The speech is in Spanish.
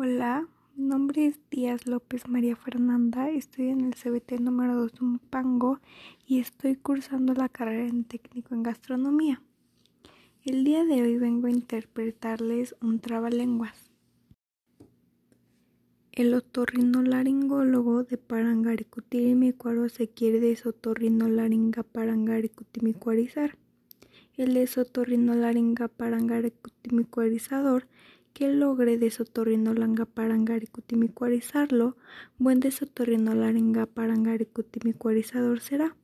Hola, mi nombre es Díaz López María Fernanda, estoy en el CBT número 2 de Umpango y estoy cursando la carrera en técnico en gastronomía. El día de hoy vengo a interpretarles un trabalenguas. El otorrinolaringólogo de Parangaricutirimícuaro se quiere desotorrinolaringa parangaricutimicuarizar. El desotorrinolaringa parangaricutimicuarizador que logre desotorrinolaringa parangaricutimicuarizarlo, buen desotorrinolaringa parangaricutimicuarizador será.